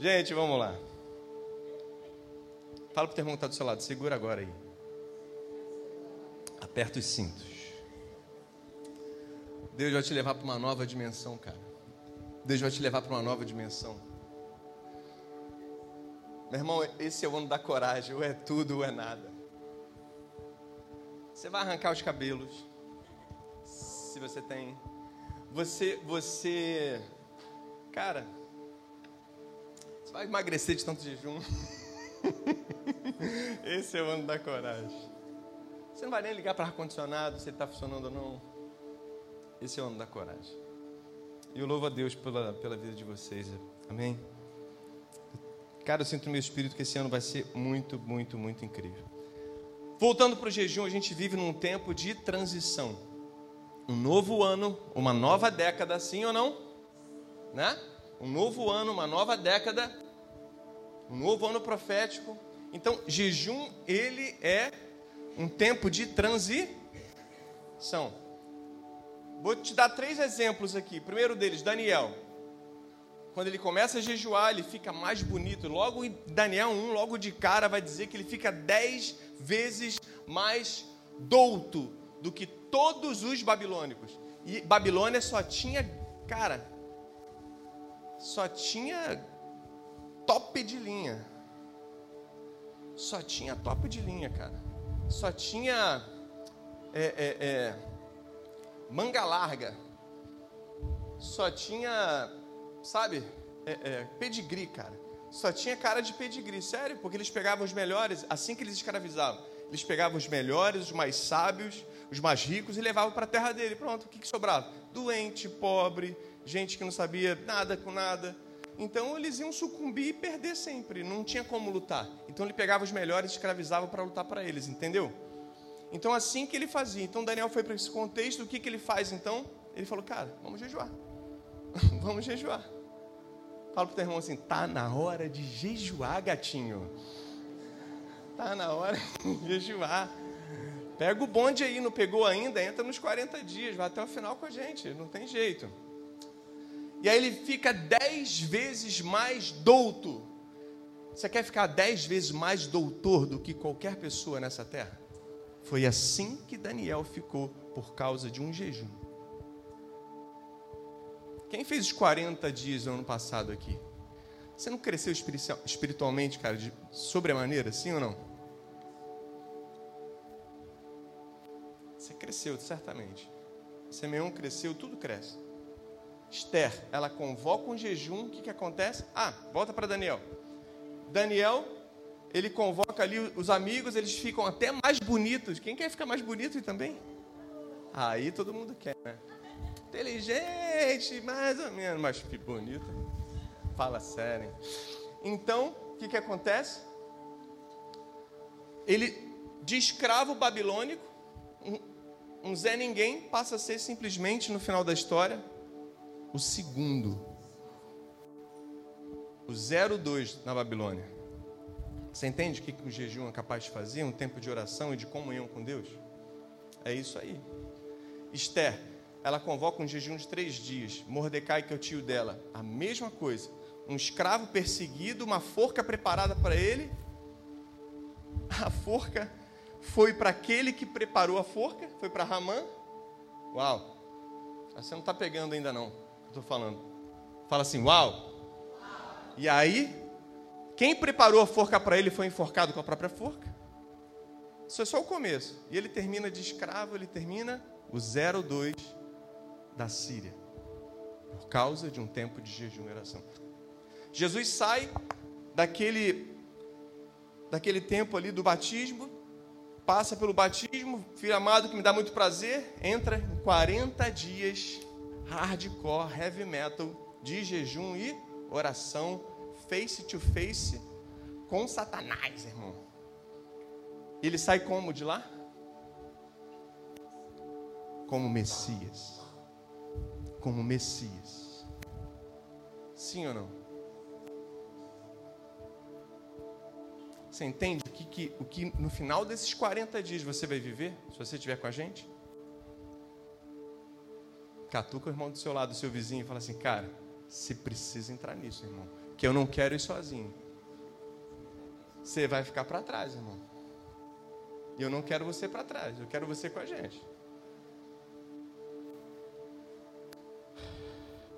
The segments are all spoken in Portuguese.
Gente, vamos lá. Fala pro teu irmão que está do seu lado, segura agora aí. Aperta os cintos. Deus vai te levar para uma nova dimensão, cara. Deus vai te levar para uma nova dimensão. Meu irmão, esse é o ano da coragem, ou é tudo ou é nada. Você vai arrancar os cabelos, se você tem. Você, você, cara, você vai emagrecer de tanto jejum. Esse é o ano da coragem. Você não vai nem ligar para ar-condicionado se ele está funcionando ou não. Esse é o ano da coragem. E eu louvo a Deus pela, pela vida de vocês. Amém? Cara, eu sinto no meu espírito que esse ano vai ser muito, muito, muito incrível. Voltando para o jejum, a gente vive num tempo de transição. Um novo ano, uma nova década, sim ou não? Né? Um novo ano, uma nova década, um novo ano profético. Então, jejum, ele é um tempo de transição. Vou te dar três exemplos aqui. primeiro deles, Daniel. Quando ele começa a jejuar, ele fica mais bonito. Logo em Daniel 1, logo de cara, vai dizer que ele fica dez vezes mais douto do que todos os babilônicos. E Babilônia só tinha, cara, só tinha top de linha. Só tinha top de linha, cara. Só tinha é, é, é, manga larga. Só tinha, sabe, é, é, pedigree, cara. Só tinha cara de pedigree, sério, porque eles pegavam os melhores, assim que eles escravizavam. Eles pegavam os melhores, os mais sábios, os mais ricos e levavam para a terra dele. Pronto, o que, que sobrava? Doente, pobre, gente que não sabia nada com nada. Então eles iam sucumbir e perder sempre, não tinha como lutar. Então ele pegava os melhores e escravizava para lutar para eles, entendeu? Então assim que ele fazia. Então Daniel foi para esse contexto, o que, que ele faz então? Ele falou, cara, vamos jejuar. vamos jejuar. Fala para o teu irmão assim, tá na hora de jejuar, gatinho. Tá na hora de jejuar. Pega o bonde aí, não pegou ainda, entra nos 40 dias, vai até o final com a gente, não tem jeito. E aí ele fica dez vezes mais douto. Você quer ficar dez vezes mais doutor do que qualquer pessoa nessa terra? Foi assim que Daniel ficou por causa de um jejum. Quem fez os 40 dias no ano passado aqui? Você não cresceu espiritualmente, cara, de sobremaneira, sim ou não? Cresceu, certamente. Simeão cresceu, tudo cresce. Esther, ela convoca um jejum, o que, que acontece? Ah, volta para Daniel. Daniel, ele convoca ali os amigos, eles ficam até mais bonitos. Quem quer ficar mais bonito também? Aí todo mundo quer, né? Inteligente, mais ou menos, mas que bonito. Fala sério. Então, o que, que acontece? Ele, de escravo babilônico, um, Zé Ninguém, passa a ser simplesmente, no final da história, o segundo, o 02 na Babilônia. Você entende o que o jejum é capaz de fazer? Um tempo de oração e de comunhão com Deus? É isso aí. Esther, ela convoca um jejum de três dias. Mordecai, que é o tio dela, a mesma coisa. Um escravo perseguido, uma forca preparada para ele. A forca foi para aquele que preparou a forca, foi para Ramã. Uau! Você não está pegando ainda não estou falando. Fala assim, uau. E aí, quem preparou a forca para ele foi enforcado com a própria forca. Isso é só o começo. E ele termina de escravo, ele termina o 02 da Síria. Por causa de um tempo de jejum e oração. Jesus sai daquele daquele tempo ali do batismo, passa pelo batismo, filho amado que me dá muito prazer, entra em 40 dias hardcore, heavy metal, de jejum e oração, face to face com Satanás, irmão. Ele sai como de lá? Como Messias. Como Messias. Sim ou não? Você entende o que, que, o que no final desses 40 dias você vai viver, se você estiver com a gente? Catuca o irmão do seu lado, do seu vizinho, e fala assim: Cara, você precisa entrar nisso, irmão. que eu não quero ir sozinho. Você vai ficar para trás, irmão. E eu não quero você para trás, eu quero você com a gente.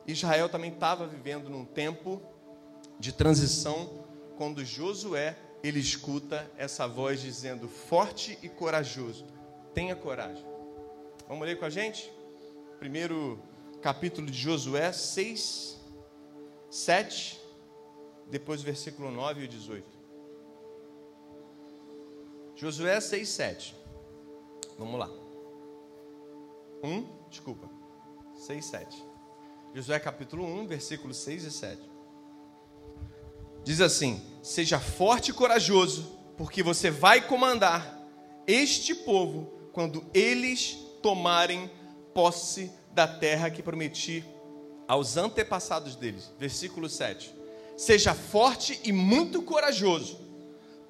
Israel também estava vivendo num tempo de transição quando Josué ele escuta essa voz dizendo forte e corajoso. Tenha coragem. Vamos ler com a gente? Primeiro capítulo de Josué 6, 7, depois versículo 9 e o 18. Josué 6, 7. Vamos lá. 1, desculpa. 6, 7. Josué capítulo 1, versículos 6 e 7. Diz assim: Seja forte e corajoso, porque você vai comandar este povo quando eles tomarem posse da terra que prometi aos antepassados deles. Versículo 7. Seja forte e muito corajoso.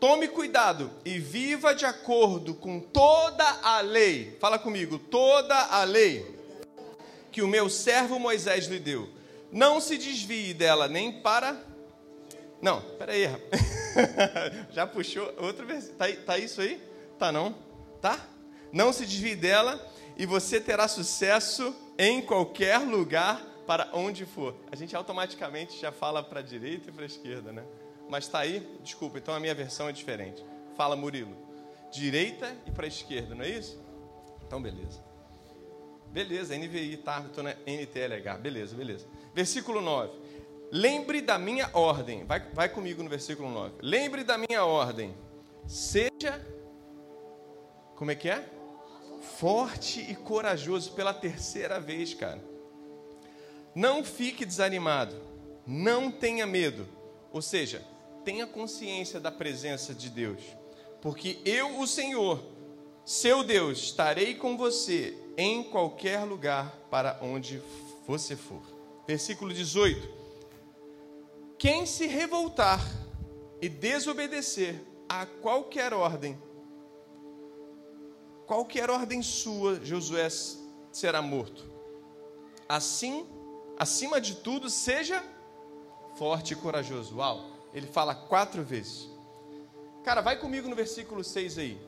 Tome cuidado e viva de acordo com toda a lei. Fala comigo, toda a lei que o meu servo Moisés lhe deu. Não se desvie dela nem para. Não, peraí. Já puxou outro versículo. Tá, tá isso aí? Tá não? Tá? Não se desvie dela e você terá sucesso em qualquer lugar para onde for. A gente automaticamente já fala para a direita e para a esquerda, né? Mas tá aí? Desculpa, então a minha versão é diferente. Fala, Murilo. Direita e para a esquerda, não é isso? Então, beleza. Beleza, NVI, tá? Estou na NTLH. Beleza, beleza. Versículo 9. Lembre da minha ordem. Vai, vai comigo no versículo 9. Lembre da minha ordem. Seja. Como é que é? Forte e corajoso pela terceira vez, cara. Não fique desanimado. Não tenha medo. Ou seja, tenha consciência da presença de Deus. Porque eu, o Senhor, seu Deus, estarei com você em qualquer lugar para onde você for. Versículo 18: Quem se revoltar e desobedecer a qualquer ordem, qualquer ordem sua, Josué será morto. Assim, acima de tudo, seja forte e corajoso. Uau! Ele fala quatro vezes. Cara, vai comigo no versículo 6 aí.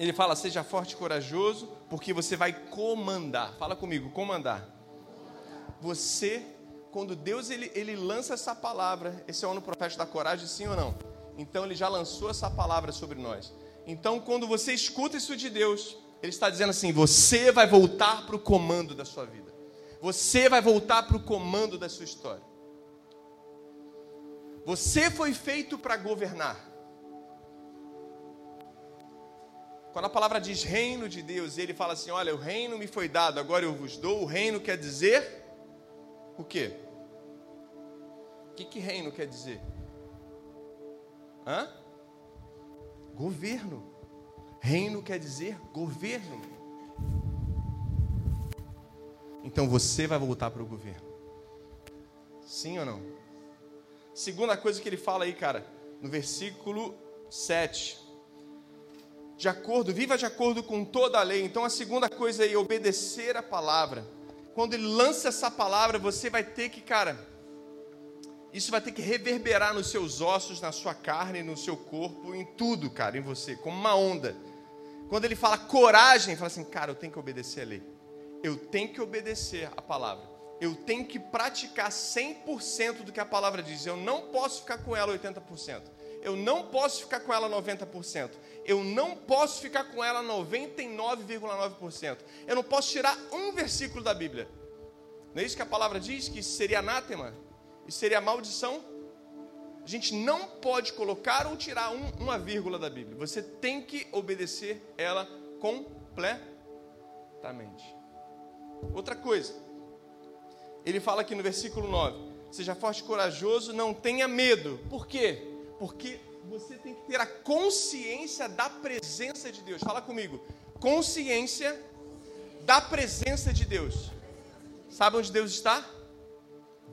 Ele fala: seja forte e corajoso, porque você vai comandar. Fala comigo, comandar. Você, quando Deus ele, ele lança essa palavra, esse é o ano profético da coragem, sim ou não? Então ele já lançou essa palavra sobre nós. Então, quando você escuta isso de Deus, ele está dizendo assim: você vai voltar para o comando da sua vida. Você vai voltar para o comando da sua história. Você foi feito para governar. Quando a palavra diz reino de Deus, ele fala assim: Olha, o reino me foi dado, agora eu vos dou. O reino quer dizer o quê? O que, que reino quer dizer? Hã? Governo. Reino quer dizer governo. Então você vai voltar para o governo. Sim ou não? Segunda coisa que ele fala aí, cara, no versículo 7 de acordo, viva de acordo com toda a lei. Então a segunda coisa é obedecer a palavra. Quando ele lança essa palavra, você vai ter que, cara, isso vai ter que reverberar nos seus ossos, na sua carne, no seu corpo, em tudo, cara, em você, como uma onda. Quando ele fala coragem, fala assim, cara, eu tenho que obedecer a lei. Eu tenho que obedecer a palavra. Eu tenho que praticar 100% do que a palavra diz. Eu não posso ficar com ela 80%. Eu não posso ficar com ela 90% eu não posso ficar com ela 99,9%. Eu não posso tirar um versículo da Bíblia. Não é isso que a palavra diz? Que seria anátema? E seria maldição? A gente não pode colocar ou tirar um, uma vírgula da Bíblia. Você tem que obedecer ela completamente. Outra coisa, ele fala aqui no versículo 9: Seja forte e corajoso, não tenha medo. Por quê? Porque você tem que ter a consciência da presença de Deus. Fala comigo. Consciência da presença de Deus. Sabe onde Deus está?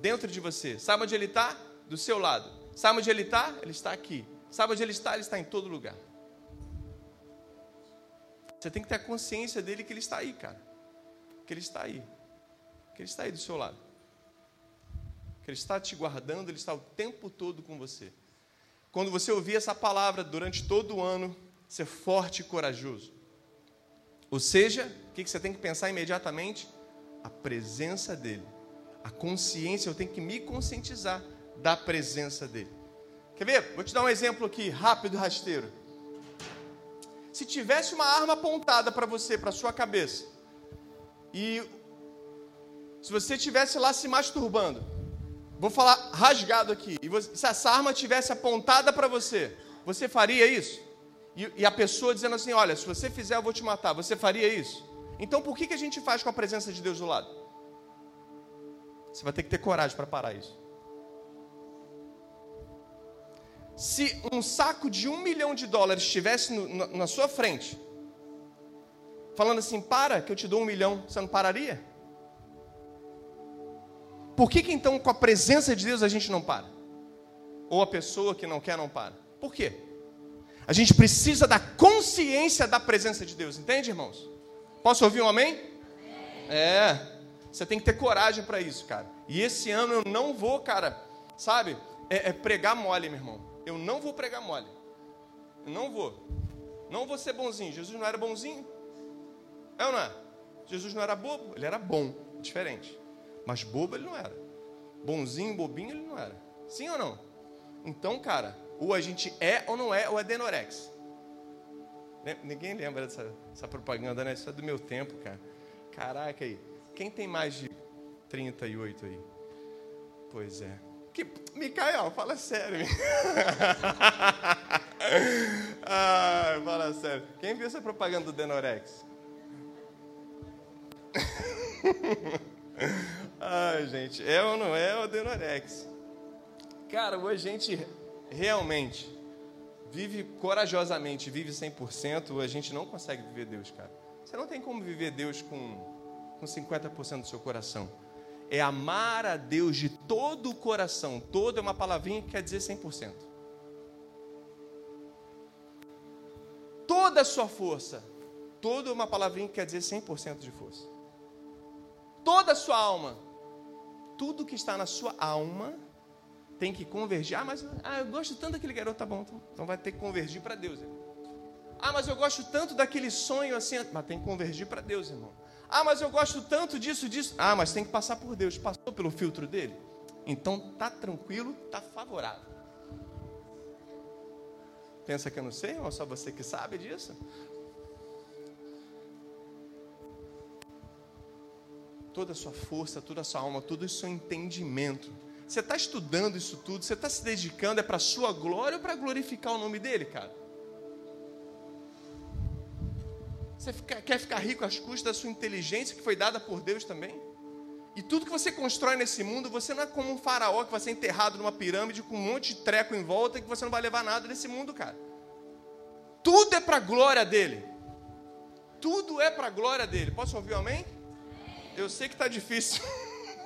Dentro de você. Sabe onde Ele está? Do seu lado. Sabe onde Ele está? Ele está aqui. Sabe onde Ele está? Ele está em todo lugar. Você tem que ter a consciência dele que Ele está aí, cara. Que Ele está aí. Que Ele está aí do seu lado. Que Ele está te guardando, Ele está o tempo todo com você. Quando você ouvir essa palavra durante todo o ano, ser forte e corajoso. Ou seja, o que você tem que pensar imediatamente? A presença dEle. A consciência, eu tenho que me conscientizar da presença dEle. Quer ver? Vou te dar um exemplo aqui, rápido e rasteiro. Se tivesse uma arma apontada para você, para sua cabeça, e se você estivesse lá se masturbando, vou falar rasgado aqui, e você, se essa arma tivesse apontada para você, você faria isso? E, e, a pessoa dizendo assim: Olha, se você fizer, eu vou te matar, você faria isso? Então por que, que a gente faz com a presença de Deus do lado? Você vai ter que ter coragem para parar isso. Se um saco de um milhão de dólares estivesse no, na, na sua frente, falando assim: Para, que eu te dou um milhão, você não pararia? Por que, que então com a presença de Deus a gente não para? Ou a pessoa que não quer não para? Por quê? A gente precisa da consciência da presença de Deus, entende, irmãos? Posso ouvir um amém? É, você tem que ter coragem para isso, cara. E esse ano eu não vou, cara, sabe, é, é pregar mole, meu irmão. Eu não vou pregar mole. Eu não vou. Não vou ser bonzinho. Jesus não era bonzinho? É ou não é? Jesus não era bobo, ele era bom, diferente. Mas bobo ele não era. Bonzinho, bobinho ele não era. Sim ou não? Então, cara, ou a gente é ou não é, ou é denorex. Ninguém lembra dessa, dessa propaganda, né? Isso é do meu tempo, cara. Caraca aí. Quem tem mais de 38 aí? Pois é. Que, Micael, fala sério. fala sério. Quem viu essa propaganda do Denorex? Ai, gente, é ou não é o Denorex? Cara, hoje a gente realmente vive corajosamente, vive 100%, a gente não consegue viver Deus, cara. Você não tem como viver Deus com, com 50% do seu coração. É amar a Deus de todo o coração. Todo é uma palavrinha que quer dizer 100%. Toda a sua força. Todo é uma palavrinha que quer dizer 100% de força. Toda a sua alma. Tudo que está na sua alma tem que convergir. Ah, mas ah, eu gosto tanto daquele garoto, tá bom, então, então vai ter que convergir para Deus. Irmão. Ah, mas eu gosto tanto daquele sonho assim, mas tem que convergir para Deus, irmão. Ah, mas eu gosto tanto disso, disso. Ah, mas tem que passar por Deus. Passou pelo filtro dele? Então tá tranquilo, tá favorável. Pensa que eu não sei, ou só você que sabe disso? Toda a sua força, toda a sua alma, todo o seu entendimento você está estudando isso tudo, você está se dedicando, é para a sua glória ou para glorificar o nome dele, cara? Você fica, quer ficar rico às custas da sua inteligência que foi dada por Deus também? E tudo que você constrói nesse mundo, você não é como um faraó que vai ser enterrado numa pirâmide com um monte de treco em volta e que você não vai levar nada desse mundo, cara. Tudo é para a glória dele. Tudo é para a glória dele. Posso ouvir um amém? Eu sei que está difícil.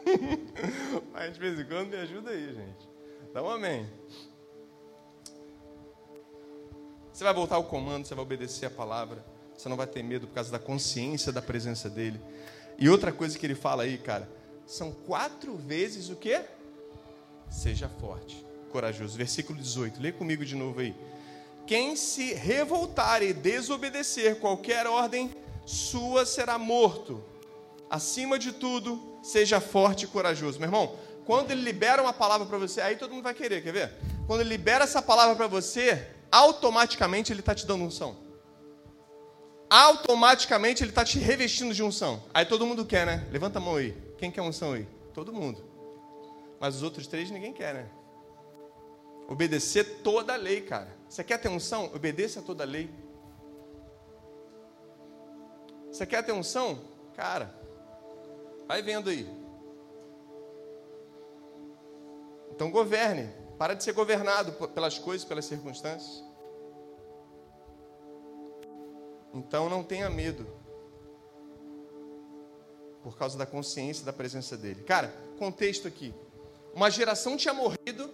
Mas de vez em quando me ajuda aí, gente. Dá um amém. Você vai voltar ao comando, você vai obedecer a palavra. Você não vai ter medo por causa da consciência da presença dele. E outra coisa que ele fala aí, cara, são quatro vezes o que? Seja forte, corajoso. Versículo 18, lê comigo de novo aí. Quem se revoltar e desobedecer qualquer ordem sua será morto. Acima de tudo, seja forte e corajoso. Meu irmão, quando ele libera uma palavra para você, aí todo mundo vai querer, quer ver? Quando ele libera essa palavra para você, automaticamente ele está te dando unção. Automaticamente ele está te revestindo de unção. Aí todo mundo quer, né? Levanta a mão aí. Quem quer unção aí? Todo mundo. Mas os outros três ninguém quer, né? Obedecer toda a lei, cara. Você quer ter unção? Obedeça a toda a lei. Você quer ter unção? Cara, Vai vendo aí. Então governe. Para de ser governado pelas coisas, pelas circunstâncias. Então não tenha medo. Por causa da consciência da presença dele. Cara, contexto aqui. Uma geração tinha morrido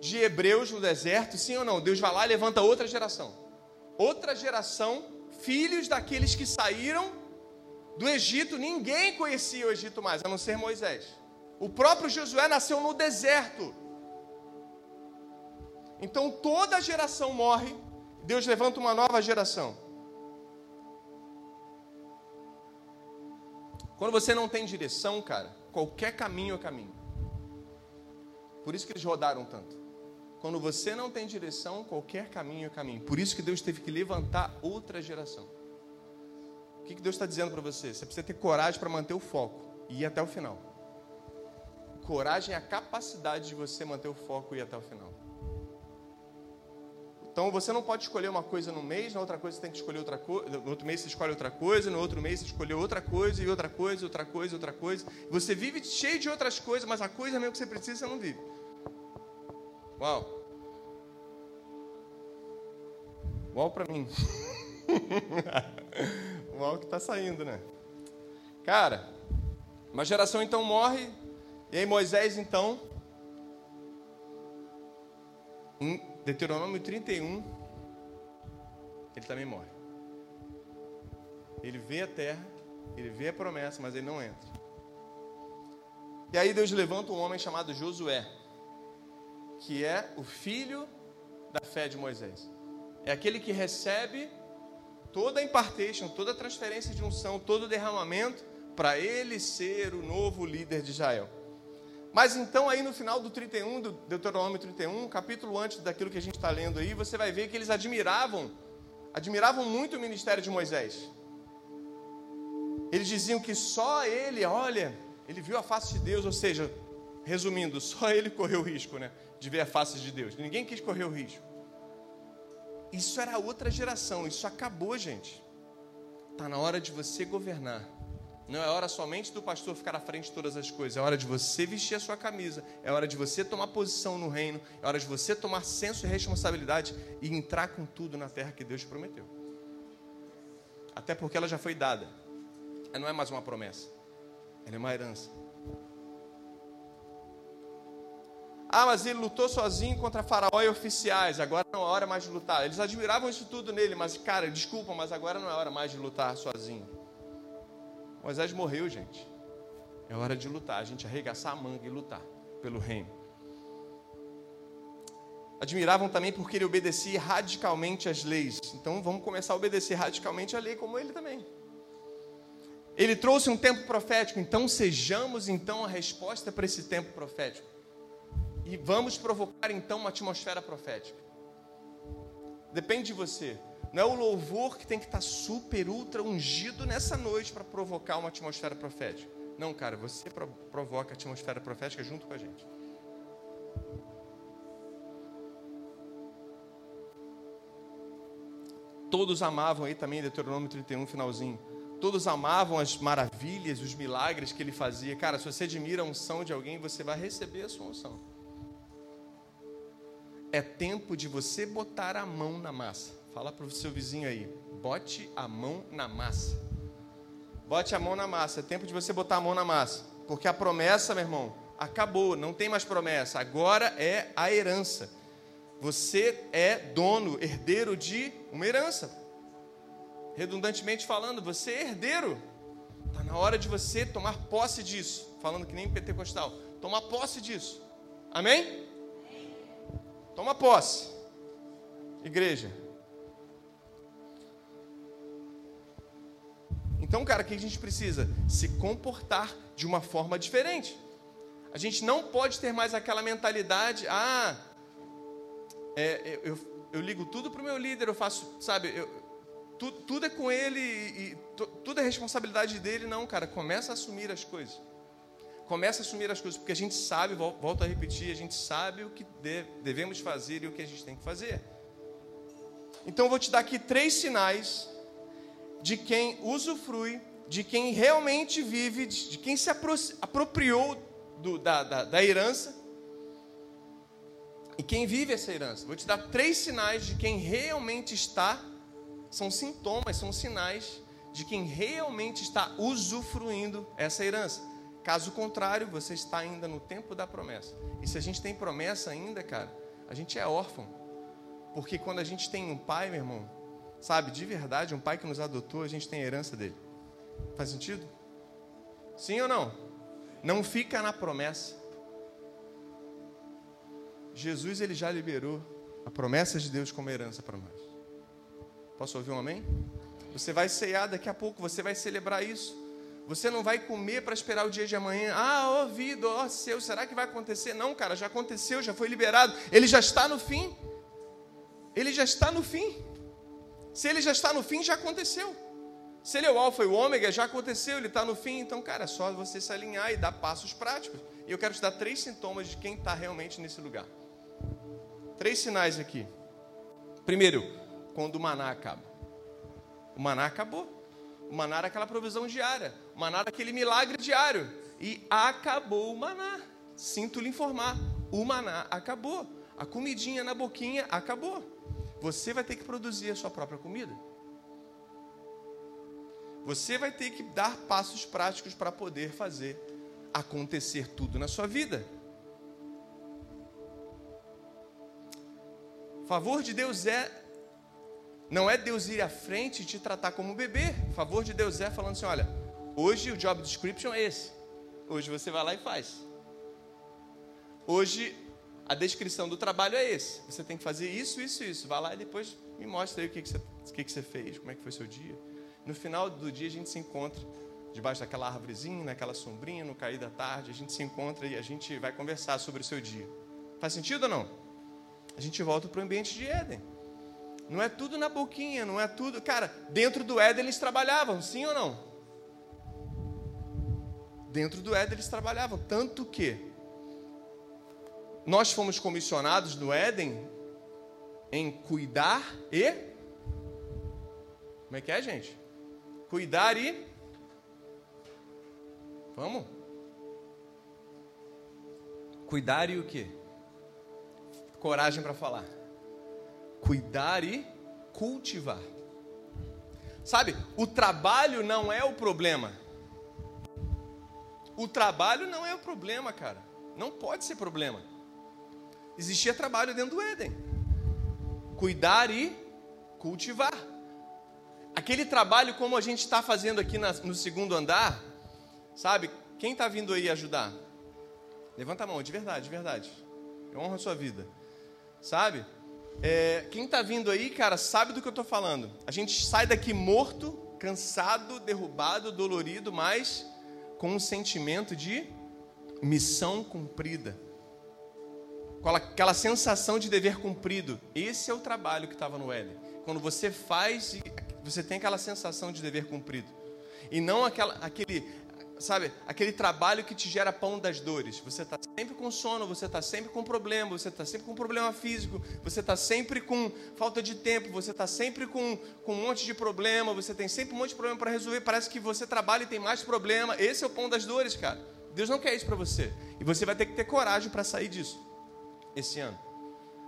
de hebreus no deserto, sim ou não? Deus vai lá e levanta outra geração. Outra geração, filhos daqueles que saíram do Egito, ninguém conhecia o Egito mais, a não ser Moisés. O próprio Josué nasceu no deserto. Então toda geração morre, Deus levanta uma nova geração. Quando você não tem direção, cara, qualquer caminho é caminho. Por isso que eles rodaram tanto. Quando você não tem direção, qualquer caminho é caminho. Por isso que Deus teve que levantar outra geração. O que Deus está dizendo para você? Você precisa ter coragem para manter o foco e ir até o final. Coragem é a capacidade de você manter o foco e ir até o final. Então você não pode escolher uma coisa no mês, na outra coisa você tem que escolher outra coisa, no outro mês você escolhe outra coisa, no outro mês você escolhe outra coisa, e outra coisa, outra coisa, outra coisa. Você vive cheio de outras coisas, mas a coisa mesmo que você precisa você não vive. Uau! Uau para mim. Uau que está saindo, né? Cara, uma geração então morre, e aí Moisés então, em Deuteronômio 31, ele também morre. Ele vê a terra, ele vê a promessa, mas ele não entra. E aí Deus levanta um homem chamado Josué, que é o filho da fé de Moisés. É aquele que recebe toda a impartation, toda a transferência de unção, todo o derramamento para ele ser o novo líder de Israel. Mas então, aí no final do 31, do Deuteronômio 31, capítulo antes daquilo que a gente está lendo aí, você vai ver que eles admiravam, admiravam muito o ministério de Moisés. Eles diziam que só ele, olha, ele viu a face de Deus, ou seja, resumindo, só ele correu o risco, né, de ver a face de Deus. Ninguém quis correr o risco. Isso era outra geração, isso acabou, gente. Está na hora de você governar. Não é hora somente do pastor ficar à frente de todas as coisas, é hora de você vestir a sua camisa, é hora de você tomar posição no reino, é hora de você tomar senso e responsabilidade e entrar com tudo na terra que Deus prometeu. Até porque ela já foi dada. Ela não é mais uma promessa, ela é uma herança. Ah, mas ele lutou sozinho contra Faraó e oficiais, agora não é hora mais de lutar. Eles admiravam isso tudo nele, mas, cara, desculpa, mas agora não é hora mais de lutar sozinho. Moisés morreu, gente. É hora de lutar, a gente arregaçar a manga e lutar pelo reino. Admiravam também porque ele obedecia radicalmente às leis. Então vamos começar a obedecer radicalmente a lei como ele também. Ele trouxe um tempo profético, então sejamos então a resposta para esse tempo profético. E vamos provocar então uma atmosfera profética. Depende de você. Não é o louvor que tem que estar super, ultra ungido nessa noite para provocar uma atmosfera profética. Não, cara, você provoca a atmosfera profética junto com a gente. Todos amavam aí também, Deuteronômio 31, finalzinho. Todos amavam as maravilhas, os milagres que ele fazia. Cara, se você admira a unção de alguém, você vai receber a sua unção. É tempo de você botar a mão na massa. Fala para o seu vizinho aí, bote a mão na massa. Bote a mão na massa. É tempo de você botar a mão na massa. Porque a promessa, meu irmão, acabou. Não tem mais promessa. Agora é a herança. Você é dono, herdeiro de uma herança. Redundantemente falando, você é herdeiro. Está na hora de você tomar posse disso. Falando que nem pentecostal. Tomar posse disso. Amém? Toma posse. Igreja, Então, cara, o que a gente precisa? Se comportar de uma forma diferente. A gente não pode ter mais aquela mentalidade, ah, é, eu, eu, ligo tudo para o meu líder, eu faço, sabe, eu, tu, tudo é com ele e, tu, tudo é responsabilidade dele. Não, cara, começa a assumir as coisas. Começa a assumir as coisas, porque a gente sabe, volto a repetir, a gente sabe o que devemos fazer e o que a gente tem que fazer. Então, eu vou te dar aqui três sinais de quem usufrui, de quem realmente vive, de quem se apropriou do, da, da, da herança e quem vive essa herança. Vou te dar três sinais de quem realmente está, são sintomas, são sinais de quem realmente está usufruindo essa herança. Caso contrário, você está ainda no tempo da promessa. E se a gente tem promessa ainda, cara, a gente é órfão. Porque quando a gente tem um pai, meu irmão, Sabe, de verdade, um pai que nos adotou, a gente tem a herança dele. Faz sentido? Sim ou não? Não fica na promessa. Jesus ele já liberou a promessa de Deus como herança para nós. Posso ouvir um amém? Você vai ceiar daqui a pouco, você vai celebrar isso. Você não vai comer para esperar o dia de amanhã. Ah, ouvido, ó seu, será que vai acontecer? Não, cara, já aconteceu, já foi liberado. Ele já está no fim. Ele já está no fim. Se ele já está no fim, já aconteceu. Se ele é o alfa e o ômega, já aconteceu, ele está no fim. Então, cara, é só você se alinhar e dar passos práticos. E eu quero te dar três sintomas de quem está realmente nesse lugar. Três sinais aqui. Primeiro, quando o maná acaba. O maná acabou. O maná era aquela provisão diária. O maná era aquele milagre diário. E acabou o maná. Sinto lhe informar. O maná acabou. A comidinha na boquinha acabou. Você vai ter que produzir a sua própria comida. Você vai ter que dar passos práticos para poder fazer acontecer tudo na sua vida. Favor de Deus é não é Deus ir à frente e te tratar como bebê. O favor de Deus é falando assim: olha, hoje o job description é esse. Hoje você vai lá e faz. Hoje a descrição do trabalho é esse. Você tem que fazer isso, isso, isso. Vai lá e depois me mostra aí o que, que, você, o que, que você fez, como é que foi seu dia. No final do dia a gente se encontra debaixo daquela árvorezinha, naquela sombrinha, no cair da tarde, a gente se encontra e a gente vai conversar sobre o seu dia. Faz sentido ou não? A gente volta para o ambiente de Éden. Não é tudo na boquinha, não é tudo. Cara, dentro do Éden eles trabalhavam, sim ou não? Dentro do Éden eles trabalhavam, tanto que nós fomos comissionados no Éden em cuidar e. Como é que é, gente? Cuidar e. Vamos? Cuidar e o quê? Coragem para falar. Cuidar e cultivar. Sabe, o trabalho não é o problema. O trabalho não é o problema, cara. Não pode ser problema. Existia trabalho dentro do Éden. Cuidar e cultivar. Aquele trabalho como a gente está fazendo aqui na, no segundo andar, sabe? Quem está vindo aí ajudar? Levanta a mão, de verdade, de verdade. Eu honro a sua vida. Sabe? É, quem está vindo aí, cara, sabe do que eu estou falando. A gente sai daqui morto, cansado, derrubado, dolorido, mas com um sentimento de missão cumprida. Com aquela sensação de dever cumprido. Esse é o trabalho que estava no Éden. Quando você faz, você tem aquela sensação de dever cumprido. E não aquela, aquele, sabe, aquele trabalho que te gera pão das dores. Você está sempre com sono, você está sempre com problema, você está sempre com problema físico, você está sempre com falta de tempo, você está sempre com, com um monte de problema, você tem sempre um monte de problema para resolver. Parece que você trabalha e tem mais problema. Esse é o pão das dores, cara. Deus não quer isso para você. E você vai ter que ter coragem para sair disso esse ano.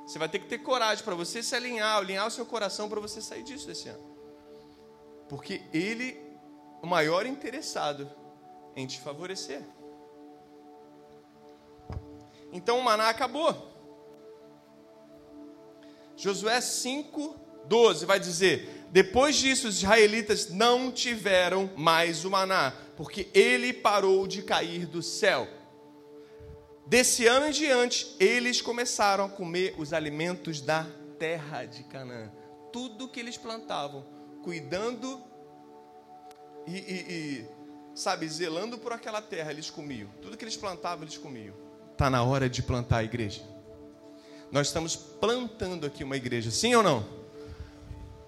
Você vai ter que ter coragem para você se alinhar, alinhar o seu coração para você sair disso esse ano. Porque Ele, o maior interessado em te favorecer. Então o maná acabou. Josué 5, 12 vai dizer: Depois disso, os israelitas não tiveram mais o maná, porque ele parou de cair do céu. Desse ano em diante, eles começaram a comer os alimentos da terra de Canaã. Tudo que eles plantavam, cuidando e, e, e, sabe, zelando por aquela terra, eles comiam. Tudo que eles plantavam, eles comiam. Está na hora de plantar a igreja. Nós estamos plantando aqui uma igreja, sim ou não?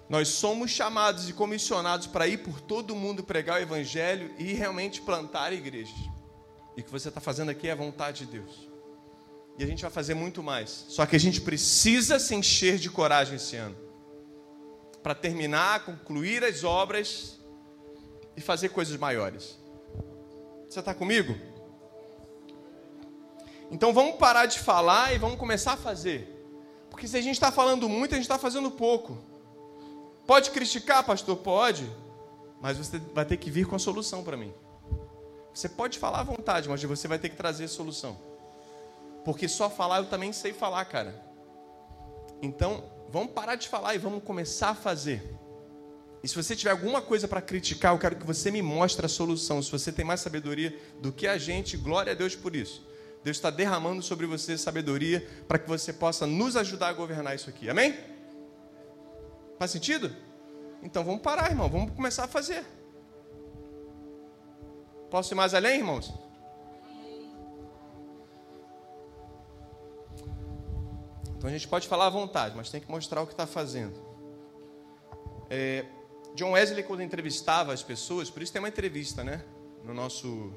Nós somos chamados e comissionados para ir por todo mundo pregar o evangelho e realmente plantar igrejas. E o que você está fazendo aqui é a vontade de Deus. E a gente vai fazer muito mais. Só que a gente precisa se encher de coragem esse ano. Para terminar, concluir as obras e fazer coisas maiores. Você está comigo? Então vamos parar de falar e vamos começar a fazer. Porque se a gente está falando muito, a gente está fazendo pouco. Pode criticar, pastor? Pode. Mas você vai ter que vir com a solução para mim. Você pode falar à vontade, mas você vai ter que trazer solução. Porque só falar eu também sei falar, cara. Então, vamos parar de falar e vamos começar a fazer. E se você tiver alguma coisa para criticar, eu quero que você me mostre a solução. Se você tem mais sabedoria do que a gente, glória a Deus por isso. Deus está derramando sobre você sabedoria para que você possa nos ajudar a governar isso aqui. Amém? Faz sentido? Então vamos parar, irmão. Vamos começar a fazer. Posso ir mais além, irmãos? Então a gente pode falar à vontade, mas tem que mostrar o que está fazendo. É, John Wesley, quando entrevistava as pessoas, por isso tem uma entrevista, né? No nosso.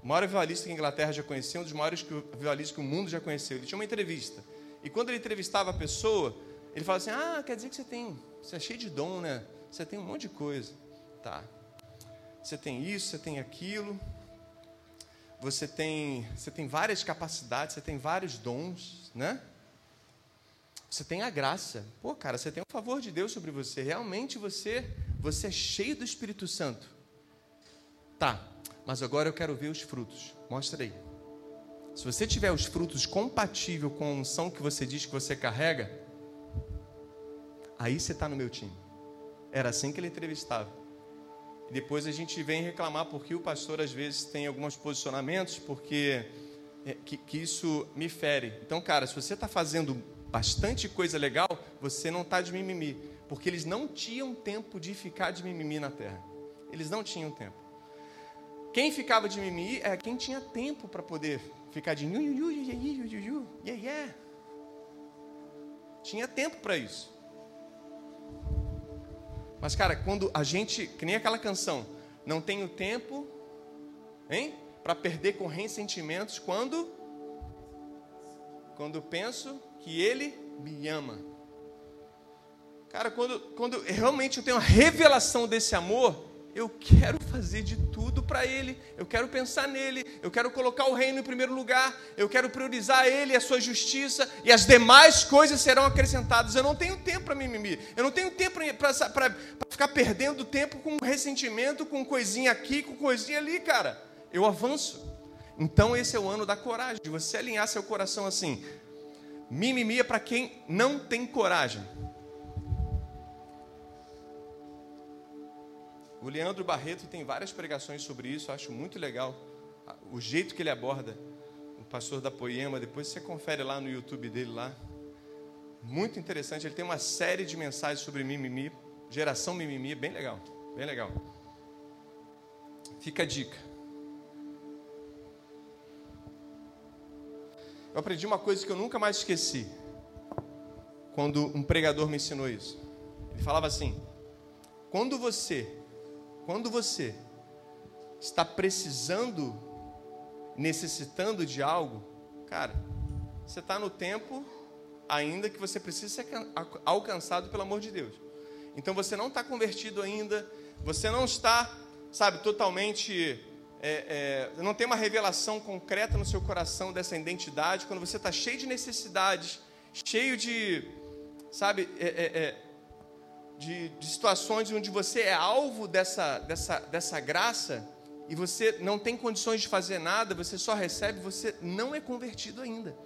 O maior violista que a Inglaterra já conheceu, um dos maiores violinistas que o mundo já conheceu. Ele tinha uma entrevista. E quando ele entrevistava a pessoa, ele falava assim: Ah, quer dizer que você tem. Você é cheio de dom, né? Você tem um monte de coisa. Tá. Você tem isso, você tem aquilo. Você tem, você tem várias capacidades, você tem vários dons, né? Você tem a graça. Pô, cara, você tem o favor de Deus sobre você. Realmente você, você é cheio do Espírito Santo. Tá, mas agora eu quero ver os frutos. Mostra aí. Se você tiver os frutos compatível com a unção que você diz que você carrega, aí você está no meu time. Era assim que ele entrevistava. E depois a gente vem reclamar porque o pastor às vezes tem alguns posicionamentos, porque é, que, que isso me fere. Então, cara, se você está fazendo bastante coisa legal, você não está de mimimi. Porque eles não tinham tempo de ficar de mimimi na terra. Eles não tinham tempo. Quem ficava de mimimi é quem tinha tempo para poder ficar de yeah. Tinha tempo para isso. Mas, cara, quando a gente, que nem aquela canção, não tenho tempo, hein? Para perder com ressentimentos quando quando penso que Ele me ama. Cara, quando, quando realmente eu tenho a revelação desse amor, eu quero fazer de tudo para Ele, eu quero pensar nele, eu quero colocar o reino em primeiro lugar, eu quero priorizar Ele, a Sua justiça, e as demais coisas serão acrescentadas. Eu não tenho tempo para mimimi, eu não tenho tempo para ficar perdendo tempo com ressentimento, com coisinha aqui, com coisinha ali, cara. Eu avanço. Então, esse é o ano da coragem, de você alinhar seu coração assim. Mimimi é para quem não tem coragem. O Leandro Barreto tem várias pregações sobre isso, acho muito legal. O jeito que ele aborda o pastor da Poema, depois você confere lá no YouTube dele lá. Muito interessante, ele tem uma série de mensagens sobre mimimi, geração mimimi, bem legal, bem legal. Fica a dica. Eu aprendi uma coisa que eu nunca mais esqueci. Quando um pregador me ensinou isso. Ele falava assim: quando você, quando você está precisando, necessitando de algo, cara, você está no tempo ainda que você precisa ser alcançado pelo amor de Deus. Então você não está convertido ainda, você não está, sabe, totalmente é, é, não tem uma revelação concreta no seu coração dessa identidade, quando você está cheio de necessidades, cheio de, sabe, é, é, é, de, de, situações onde você é alvo dessa, dessa, dessa graça e você não tem condições de fazer nada, você só recebe, você não é convertido ainda.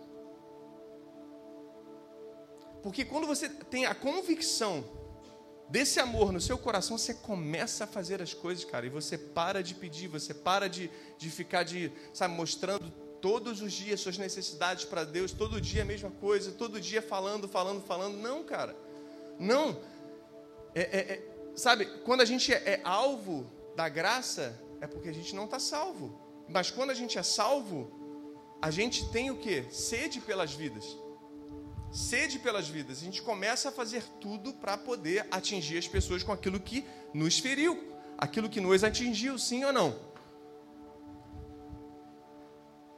Porque quando você tem a convicção desse amor no seu coração, você começa a fazer as coisas, cara, e você para de pedir, você para de, de ficar de, sabe, mostrando todos os dias suas necessidades para Deus, todo dia a mesma coisa, todo dia falando, falando, falando. Não, cara, não. É, é, é, sabe, quando a gente é, é alvo da graça, é porque a gente não está salvo. Mas quando a gente é salvo, a gente tem o que? Sede pelas vidas sede pelas vidas. A gente começa a fazer tudo para poder atingir as pessoas com aquilo que nos feriu, aquilo que nos atingiu, sim ou não?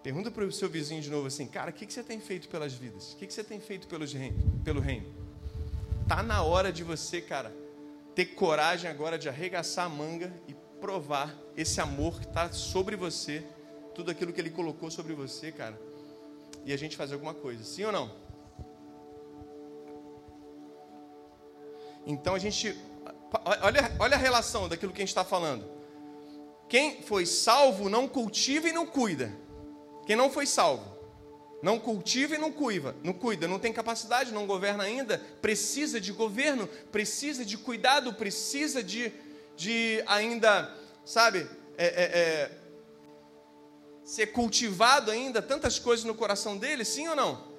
Pergunta para o seu vizinho de novo assim, cara, o que, que você tem feito pelas vidas? O que, que você tem feito pelos reino, pelo reino? Tá na hora de você, cara, ter coragem agora de arregaçar a manga e provar esse amor que está sobre você, tudo aquilo que ele colocou sobre você, cara, e a gente fazer alguma coisa, sim ou não? Então a gente. Olha, olha a relação daquilo que a gente está falando. Quem foi salvo não cultiva e não cuida. Quem não foi salvo Não cultiva e não cuida, não cuida, não tem capacidade, não governa ainda, precisa de governo, precisa de cuidado, precisa de, de ainda, sabe, é, é, é, ser cultivado ainda, tantas coisas no coração dele, sim ou não?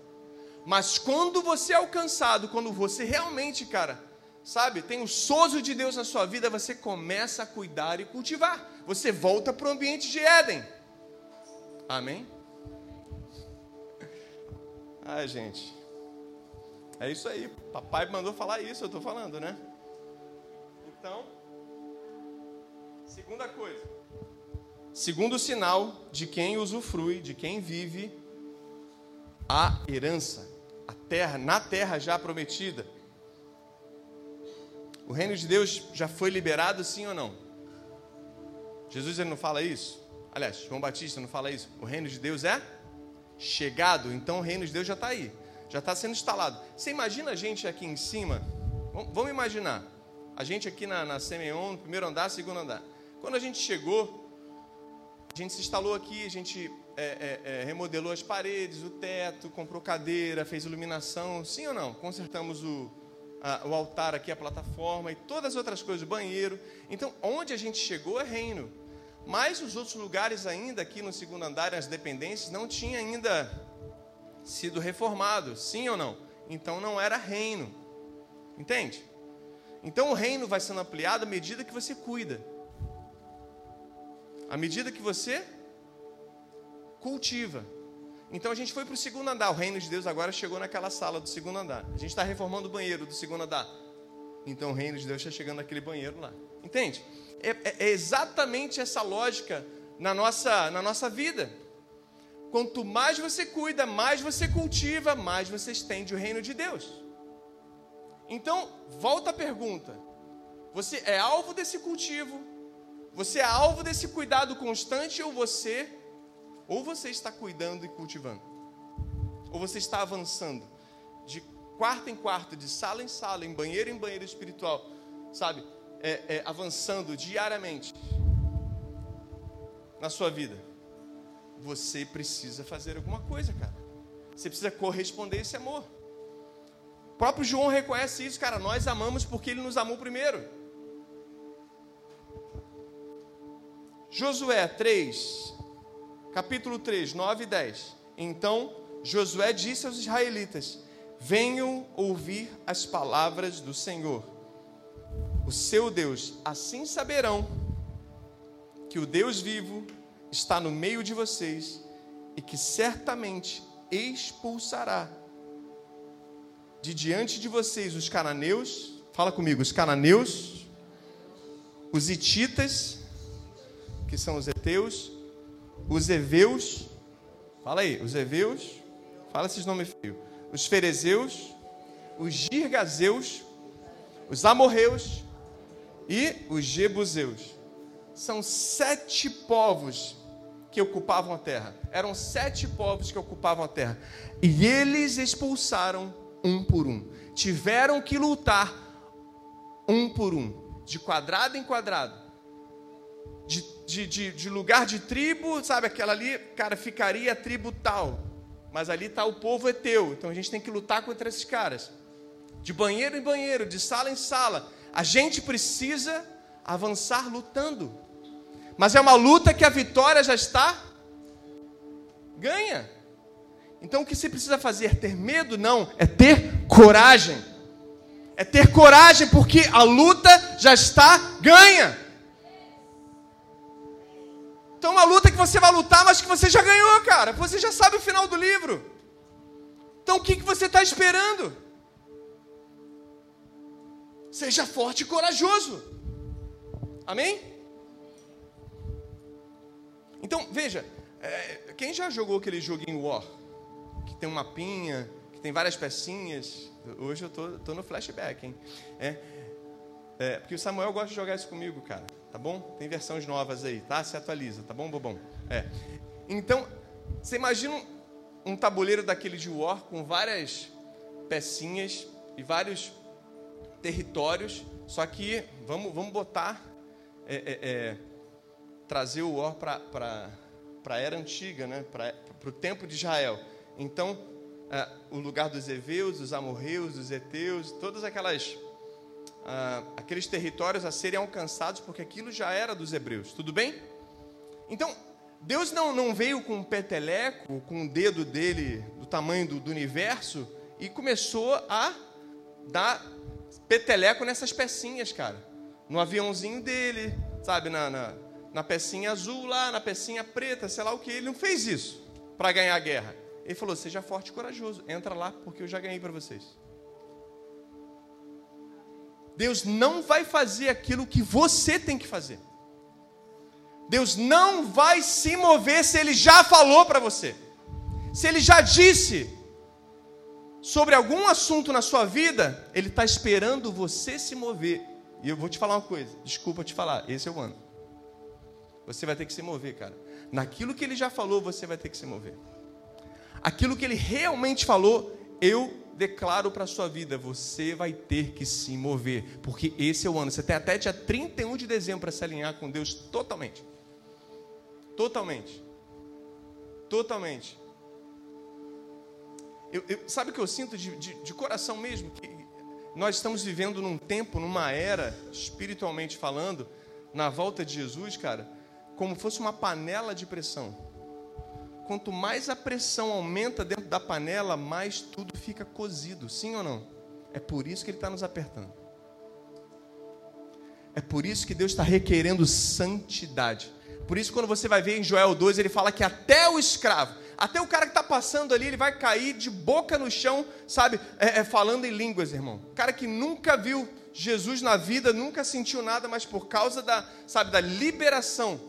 Mas quando você é alcançado, quando você realmente, cara, sabe, tem o sozo de Deus na sua vida, você começa a cuidar e cultivar. Você volta para o ambiente de Éden. Amém? Ai, gente. É isso aí. Papai mandou falar isso, eu estou falando, né? Então, segunda coisa. Segundo sinal de quem usufrui, de quem vive a herança, a terra, na terra já prometida. O reino de Deus já foi liberado, sim ou não? Jesus ele não fala isso? Aliás, João Batista não fala isso. O reino de Deus é chegado, então o reino de Deus já está aí, já está sendo instalado. Você imagina a gente aqui em cima? Vamos imaginar, a gente aqui na, na Semeon, primeiro andar, segundo andar. Quando a gente chegou, a gente se instalou aqui, a gente é, é, é, remodelou as paredes, o teto, comprou cadeira, fez iluminação, sim ou não? Consertamos o, o altar aqui, a plataforma e todas as outras coisas, o banheiro. Então, onde a gente chegou é reino. Mas os outros lugares ainda aqui no segundo andar, as dependências, não tinha ainda sido reformado, sim ou não? Então não era reino. Entende? Então o reino vai sendo ampliado à medida que você cuida. À medida que você cultiva. Então a gente foi para o segundo andar. O reino de Deus agora chegou naquela sala do segundo andar. A gente está reformando o banheiro do segundo andar. Então o reino de Deus está chegando naquele banheiro lá. Entende? É, é, é exatamente essa lógica na nossa, na nossa vida. Quanto mais você cuida, mais você cultiva, mais você estende o reino de Deus. Então, volta a pergunta: você é alvo desse cultivo? Você é alvo desse cuidado constante ou você ou você está cuidando e cultivando? Ou você está avançando de quarto em quarto, de sala em sala, em banheiro em banheiro espiritual, sabe? é, é, avançando diariamente na sua vida, você precisa fazer alguma coisa, cara. Você precisa corresponder esse amor. O próprio João reconhece isso, cara. Nós amamos porque ele nos amou primeiro. Josué 3, capítulo 3, 9 e 10. Então Josué disse aos israelitas: Venham ouvir as palavras do Senhor o seu Deus, assim saberão que o Deus vivo está no meio de vocês e que certamente expulsará de diante de vocês os cananeus, fala comigo, os cananeus, os ititas, que são os heteus, os heveus, fala aí, os heveus, fala esses nomes feios, os ferezeus, os girgazeus, os amorreus, e os jebuseus. São sete povos que ocupavam a terra. Eram sete povos que ocupavam a terra. E eles expulsaram um por um. Tiveram que lutar um por um, de quadrado em quadrado. De, de, de, lugar de tribo, sabe, aquela ali, cara, ficaria a tribo tal. Mas ali está o povo é teu. Então a gente tem que lutar contra esses caras. De banheiro em banheiro, de sala em sala a gente precisa avançar lutando. Mas é uma luta que a vitória já está ganha. Então o que se precisa fazer? Ter medo? Não, é ter coragem. É ter coragem porque a luta já está ganha. Então uma luta que você vai lutar, mas que você já ganhou, cara. Você já sabe o final do livro. Então o que, que você está esperando? Seja forte e corajoso. Amém? Então, veja, é, quem já jogou aquele joguinho War? Que tem um mapinha, que tem várias pecinhas. Hoje eu tô, tô no flashback, hein? É, é, porque o Samuel gosta de jogar isso comigo, cara. Tá bom? Tem versões novas aí, tá? Se atualiza, tá bom, bobão? É. Então, você imagina um, tabuleiro daquele de War com várias pecinhas e vários territórios, só que vamos, vamos botar, é, é, é, trazer o Or para a era antiga, né? para o tempo de Israel. Então, é, o lugar dos Eveus, dos Amorreus, dos Eteus, todas aquelas ah, aqueles territórios a serem alcançados, porque aquilo já era dos hebreus. Tudo bem? Então, Deus não, não veio com um peteleco, com o dedo dele do tamanho do, do universo e começou a dar peteleco nessas pecinhas, cara. No aviãozinho dele, sabe, na, na, na pecinha azul lá, na pecinha preta, sei lá o que. Ele não fez isso para ganhar a guerra. Ele falou: seja forte e corajoso, entra lá, porque eu já ganhei para vocês. Deus não vai fazer aquilo que você tem que fazer. Deus não vai se mover se Ele já falou para você. Se Ele já disse sobre algum assunto na sua vida, Ele está esperando você se mover. E eu vou te falar uma coisa, desculpa te falar, esse é o ano. Você vai ter que se mover, cara. Naquilo que Ele já falou, você vai ter que se mover. Aquilo que Ele realmente falou, eu declaro para a sua vida, você vai ter que se mover, porque esse é o ano. Você tem até dia 31 de dezembro para se alinhar com Deus totalmente. Totalmente. Totalmente. Eu, eu, sabe o que eu sinto de, de, de coração mesmo? Que nós estamos vivendo num tempo, numa era, espiritualmente falando, na volta de Jesus, cara, como fosse uma panela de pressão quanto mais a pressão aumenta dentro da panela, mais tudo fica cozido, sim ou não? É por isso que Ele está nos apertando. É por isso que Deus está requerendo santidade. Por isso, quando você vai ver em Joel 2, ele fala que até o escravo, até o cara que está passando ali, ele vai cair de boca no chão, sabe, é, é, falando em línguas, irmão. O cara que nunca viu Jesus na vida, nunca sentiu nada, mas por causa da, sabe, da liberação,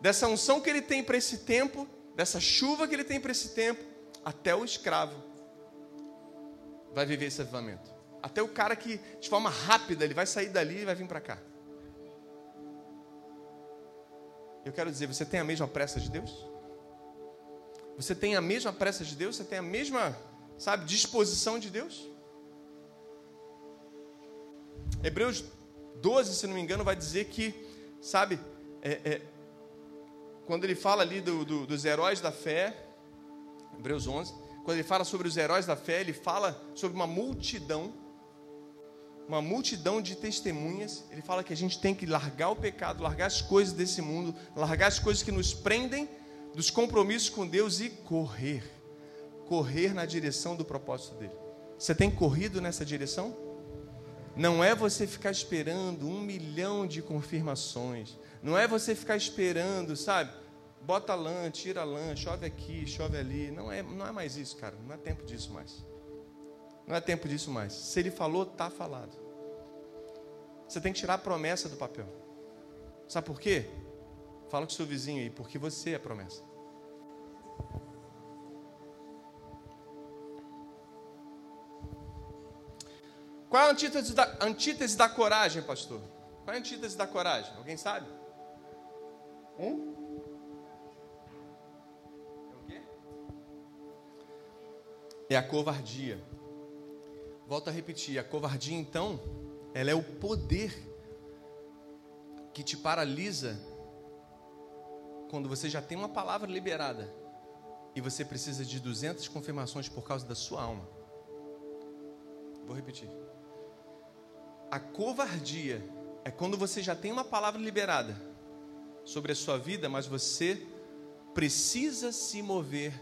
dessa unção que ele tem para esse tempo, dessa chuva que ele tem para esse tempo, até o escravo vai viver esse avivamento. Até o cara que, de forma rápida, ele vai sair dali e vai vir para cá. Eu quero dizer, você tem a mesma pressa de Deus? Você tem a mesma pressa de Deus? Você tem a mesma, sabe, disposição de Deus? Hebreus 12, se não me engano, vai dizer que, sabe, é, é, quando ele fala ali do, do, dos heróis da fé, Hebreus 11, quando ele fala sobre os heróis da fé, ele fala sobre uma multidão, uma multidão de testemunhas. Ele fala que a gente tem que largar o pecado, largar as coisas desse mundo, largar as coisas que nos prendem dos compromissos com Deus e correr. Correr na direção do propósito dele. Você tem corrido nessa direção? Não é você ficar esperando um milhão de confirmações. Não é você ficar esperando, sabe? Bota lã, tira lã, chove aqui, chove ali. Não é, não é mais isso, cara. Não é tempo disso mais. Não é tempo disso mais. Se ele falou, está falado. Você tem que tirar a promessa do papel. Sabe por quê? Fala com seu vizinho aí, porque você é promessa. Qual é a antítese da, antítese da coragem, pastor? Qual é a antítese da coragem? Alguém sabe? Hum? É o quê? É a covardia. Volto a repetir, a covardia então, ela é o poder que te paralisa quando você já tem uma palavra liberada e você precisa de 200 confirmações por causa da sua alma. Vou repetir. A covardia é quando você já tem uma palavra liberada sobre a sua vida, mas você precisa se mover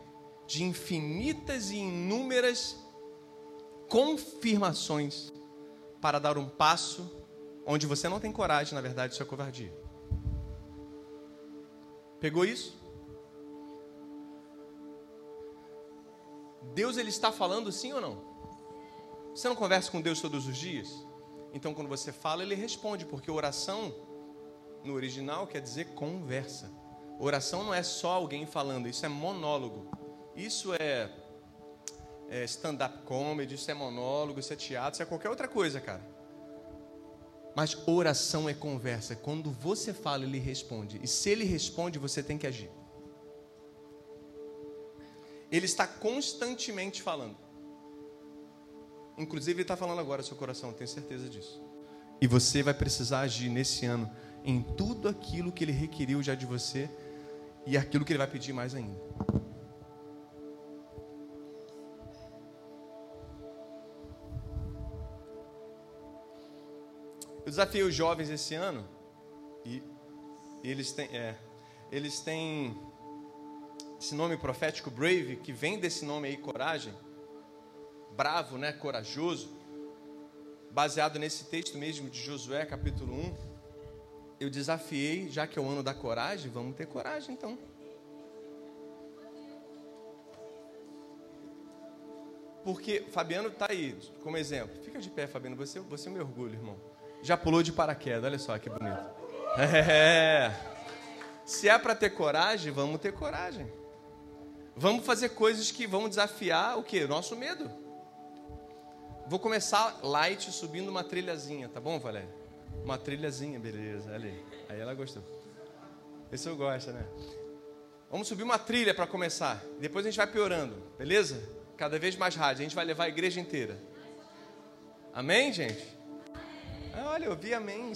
de infinitas e inúmeras confirmações para dar um passo onde você não tem coragem, na verdade, isso é covardia. Pegou isso? Deus ele está falando sim ou não? Você não conversa com Deus todos os dias? Então quando você fala, ele responde, porque oração no original quer dizer conversa. Oração não é só alguém falando, isso é monólogo. Isso é, é stand-up comedy, isso é monólogo, isso é teatro, isso é qualquer outra coisa, cara. Mas oração é conversa. Quando você fala, ele responde. E se ele responde, você tem que agir. Ele está constantemente falando. Inclusive, ele está falando agora seu coração, tenho certeza disso. E você vai precisar agir nesse ano em tudo aquilo que ele requeriu já de você e aquilo que ele vai pedir mais ainda. Eu desafiei os jovens esse ano e eles têm, é, eles têm esse nome profético brave que vem desse nome aí coragem, bravo, né, corajoso, baseado nesse texto mesmo de Josué capítulo 1. Eu desafiei, já que é o ano da coragem, vamos ter coragem então. Porque Fabiano está aí, como exemplo. Fica de pé, Fabiano, você, você é meu orgulho, irmão. Já pulou de paraquedas, olha só que bonito. É. Se é para ter coragem, vamos ter coragem. Vamos fazer coisas que vão desafiar o que? Nosso medo. Vou começar light subindo uma trilhazinha, tá bom, Valéria? Uma trilhazinha, beleza. Ali. Aí ela gostou. Esse eu gosto, né? Vamos subir uma trilha para começar. Depois a gente vai piorando, beleza? Cada vez mais rádio. A gente vai levar a igreja inteira. Amém, gente? Ah, olha, eu vi amém.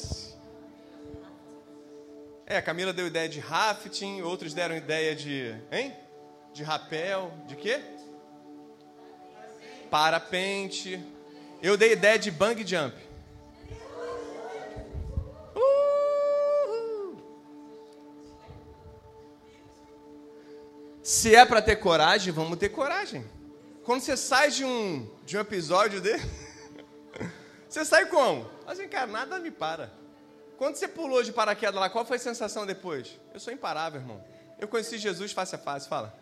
É, a Camila deu ideia de rafting, outros deram ideia de. Hein? de rapel, de quê? Parapente. Eu dei ideia de bang jump. Se é para ter coragem, vamos ter coragem. Quando você sai de um, de um episódio dele, você sai como? Assim, cara, nada me para. Quando você pulou de paraquedas lá, qual foi a sensação depois? Eu sou imparável, irmão. Eu conheci Jesus face a face, fala.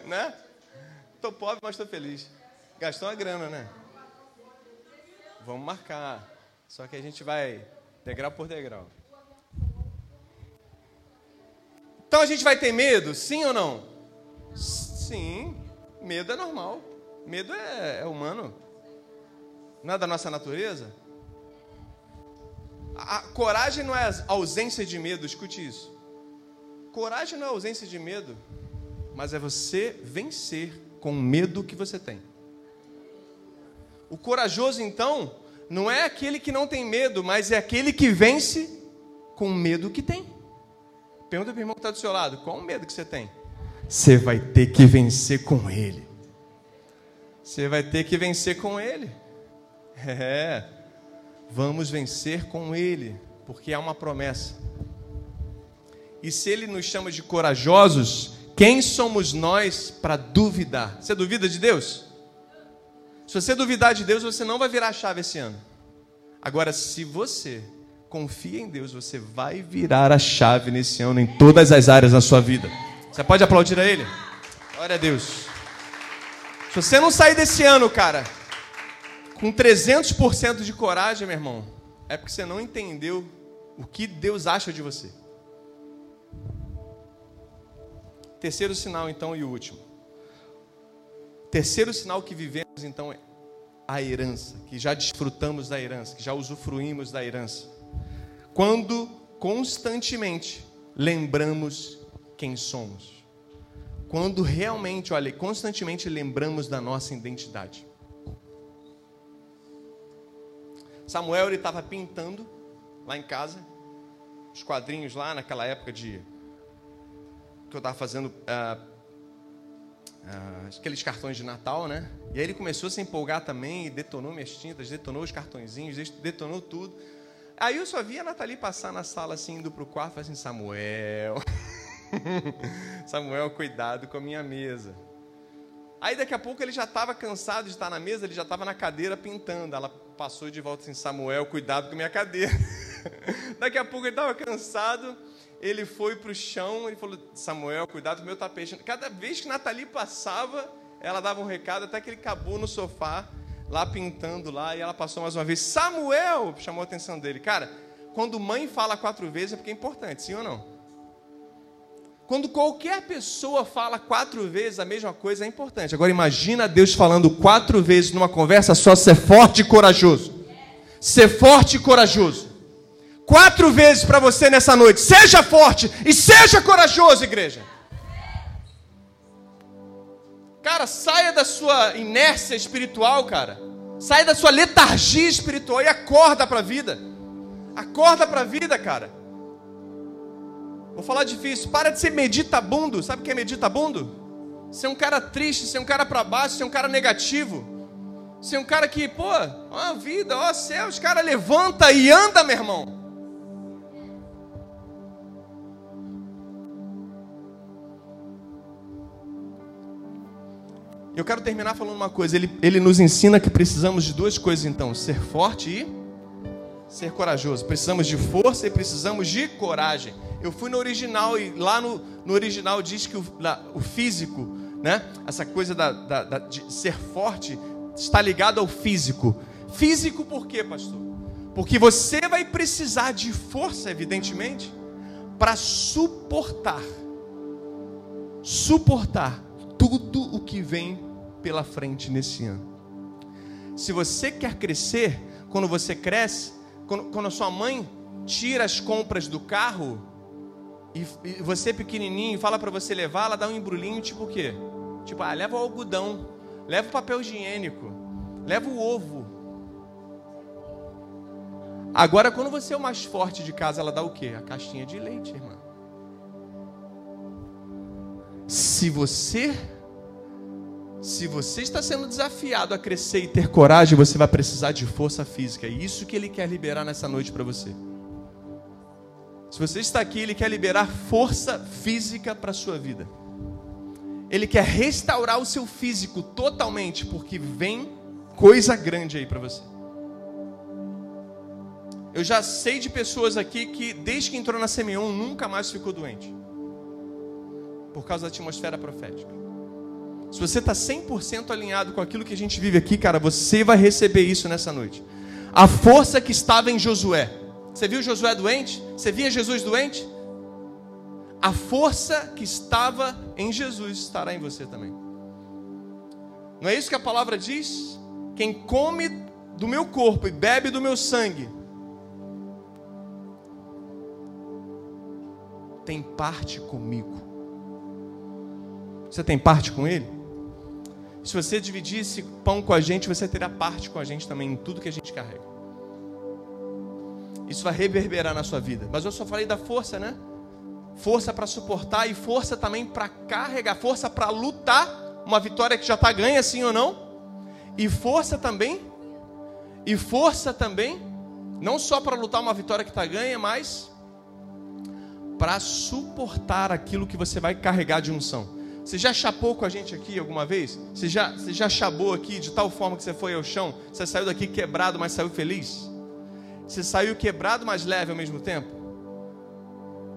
né? Tô pobre, mas tô feliz. Gastou uma grana, né? Vamos marcar. Só que a gente vai degrau por degrau. Então a gente vai ter medo, sim ou não? Sim. Medo é normal. Medo é, é humano. Não é da nossa natureza? A coragem não é ausência de medo, escute isso. Coragem não é ausência de medo mas é você vencer com o medo que você tem. O corajoso, então, não é aquele que não tem medo, mas é aquele que vence com o medo que tem. Pergunta para o irmão que está do seu lado: qual o medo que você tem? Você vai ter que vencer com ele. Você vai ter que vencer com ele. É, vamos vencer com ele, porque há uma promessa. E se ele nos chama de corajosos, quem somos nós para duvidar? Você duvida de Deus? Se você duvidar de Deus, você não vai virar a chave esse ano. Agora, se você confia em Deus, você vai virar a chave nesse ano em todas as áreas da sua vida. Você pode aplaudir a Ele? Glória a Deus. Se você não sair desse ano, cara, com 300% de coragem, meu irmão, é porque você não entendeu o que Deus acha de você. Terceiro sinal, então, e o último. Terceiro sinal que vivemos, então, é a herança, que já desfrutamos da herança, que já usufruímos da herança. Quando constantemente lembramos quem somos. Quando realmente, olha, constantemente lembramos da nossa identidade. Samuel ele estava pintando lá em casa, os quadrinhos lá naquela época de que eu estava fazendo uh, uh, aqueles cartões de Natal, né? E aí ele começou a se empolgar também, detonou minhas tintas, detonou os cartõezinhos, detonou tudo. Aí eu só via a Nathalie passar na sala assim, indo para o quarto, assim, Samuel, Samuel, cuidado com a minha mesa. Aí daqui a pouco ele já estava cansado de estar na mesa, ele já estava na cadeira pintando. Ela passou de volta assim, Samuel, cuidado com a minha cadeira. daqui a pouco ele estava cansado, ele foi para o chão, ele falou, Samuel, cuidado com o meu tapete. Cada vez que Nathalie passava, ela dava um recado, até que ele acabou no sofá, lá pintando lá, e ela passou mais uma vez, Samuel, chamou a atenção dele. Cara, quando mãe fala quatro vezes é porque é importante, sim ou não? Quando qualquer pessoa fala quatro vezes a mesma coisa, é importante. Agora imagina Deus falando quatro vezes numa conversa só, ser forte e corajoso. Ser forte e corajoso quatro vezes para você nessa noite. Seja forte e seja corajoso, igreja. Cara, saia da sua inércia espiritual, cara. Saia da sua letargia espiritual e acorda para a vida. Acorda para a vida, cara. Vou falar difícil. Para de ser meditabundo. Sabe o que é meditabundo? Ser um cara triste, ser um cara para baixo, ser um cara negativo. Ser um cara que, pô, ó vida, ó céus, cara levanta e anda, meu irmão. Eu quero terminar falando uma coisa. Ele, ele nos ensina que precisamos de duas coisas, então: ser forte e ser corajoso. Precisamos de força e precisamos de coragem. Eu fui no original e lá no, no original diz que o, la, o físico, né? Essa coisa da, da, da, de ser forte está ligado ao físico. Físico por quê, pastor? Porque você vai precisar de força, evidentemente, para suportar, suportar tudo o que vem pela frente nesse ano. Se você quer crescer, quando você cresce, quando, quando a sua mãe tira as compras do carro e, e você pequenininho fala para você levar, ela dá um embrulhinho tipo o quê? Tipo, ah, leva o algodão, leva o papel higiênico, leva o ovo. Agora, quando você é o mais forte de casa, ela dá o quê? A caixinha de leite, irmã. Se você se você está sendo desafiado a crescer e ter coragem, você vai precisar de força física. É isso que ele quer liberar nessa noite para você. Se você está aqui, ele quer liberar força física para a sua vida. Ele quer restaurar o seu físico totalmente, porque vem coisa grande aí para você. Eu já sei de pessoas aqui que, desde que entrou na Semeon, nunca mais ficou doente. Por causa da atmosfera profética. Se você está 100% alinhado com aquilo que a gente vive aqui, cara, você vai receber isso nessa noite. A força que estava em Josué. Você viu Josué doente? Você via Jesus doente? A força que estava em Jesus estará em você também. Não é isso que a palavra diz? Quem come do meu corpo e bebe do meu sangue tem parte comigo. Você tem parte com ele? Se você dividisse pão com a gente, você terá parte com a gente também em tudo que a gente carrega. Isso vai reverberar na sua vida. Mas eu só falei da força, né? Força para suportar e força também para carregar, força para lutar. Uma vitória que já está ganha, sim ou não? E força também, e força também, não só para lutar uma vitória que está ganha, mas para suportar aquilo que você vai carregar de unção. Você já chapou com a gente aqui alguma vez? Você já, você já chabou aqui de tal forma que você foi ao chão? Você saiu daqui quebrado, mas saiu feliz? Você saiu quebrado, mas leve ao mesmo tempo?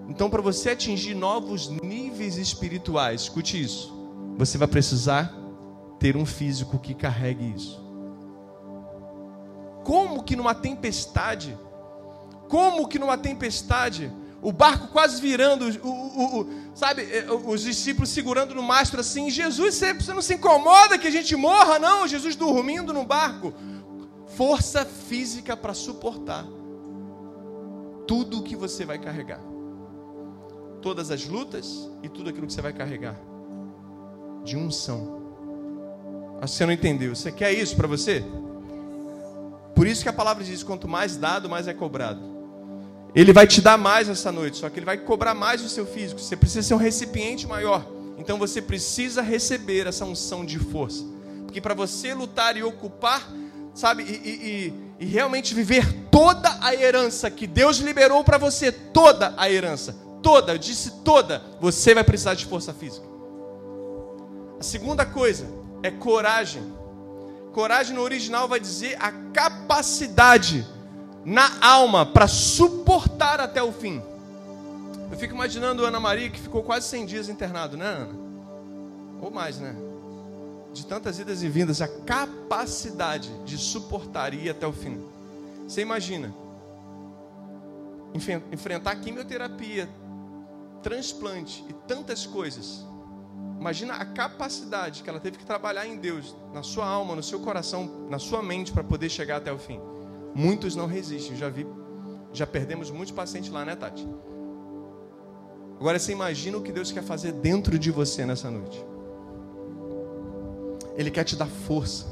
Então, para você atingir novos níveis espirituais, escute isso. Você vai precisar ter um físico que carregue isso. Como que numa tempestade, como que numa tempestade, o barco quase virando, o, o, o, sabe, é, os discípulos segurando no mastro assim. Jesus, você não se incomoda que a gente morra, não? Jesus dormindo no barco. Força física para suportar tudo o que você vai carregar, todas as lutas e tudo aquilo que você vai carregar de unção. Acho que você não entendeu. Você quer isso para você? Por isso que a palavra diz: quanto mais dado, mais é cobrado. Ele vai te dar mais essa noite, só que ele vai cobrar mais do seu físico. Você precisa ser um recipiente maior. Então você precisa receber essa unção de força. Porque para você lutar e ocupar, sabe, e, e, e, realmente viver toda a herança que Deus liberou para você, toda a herança, toda, eu disse toda, você vai precisar de força física. A segunda coisa é coragem. Coragem no original vai dizer a capacidade na alma para suportar até o fim. Eu fico imaginando Ana Maria que ficou quase 100 dias internado, né, Ana? Ou mais, né? De tantas idas e vindas, a capacidade de suportar e ir até o fim. Você imagina enfrentar quimioterapia, transplante e tantas coisas. Imagina a capacidade que ela teve que trabalhar em Deus, na sua alma, no seu coração, na sua mente para poder chegar até o fim. Muitos não resistem, já vi, já perdemos muitos pacientes lá, né, Tati? Agora você imagina o que Deus quer fazer dentro de você nessa noite. Ele quer te dar força,